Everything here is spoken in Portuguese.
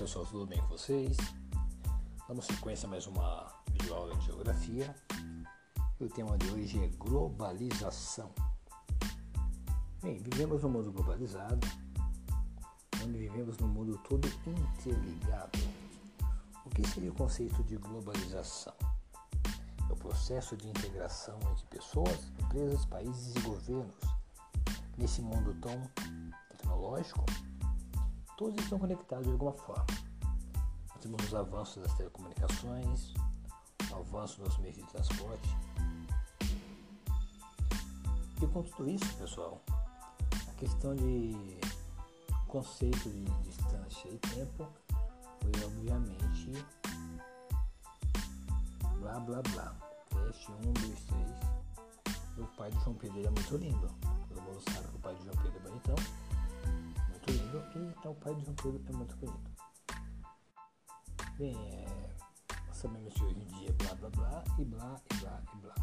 pessoal, tudo bem com vocês? Dando sequência mais uma videoaula de geografia. O tema de hoje é globalização. Bem, vivemos num mundo globalizado, onde vivemos num mundo todo interligado. O que seria o conceito de globalização? É o processo de integração entre pessoas, empresas, países e governos nesse mundo tão tecnológico todos estão conectados de alguma forma. Nós temos os avanços das telecomunicações, o avanço dos meios de transporte. E com tudo isso, pessoal, a questão de conceito de distância e tempo foi obviamente blá blá blá. Teste 1, 2, 3. O pai de João Pedro é muito lindo. Todo mundo sabe que o pai de João Pedro é bonitão o pai de João Pedro é muito bonito. Bem, é, sabemos que hoje em dia blá blá blá e blá e blá e blá.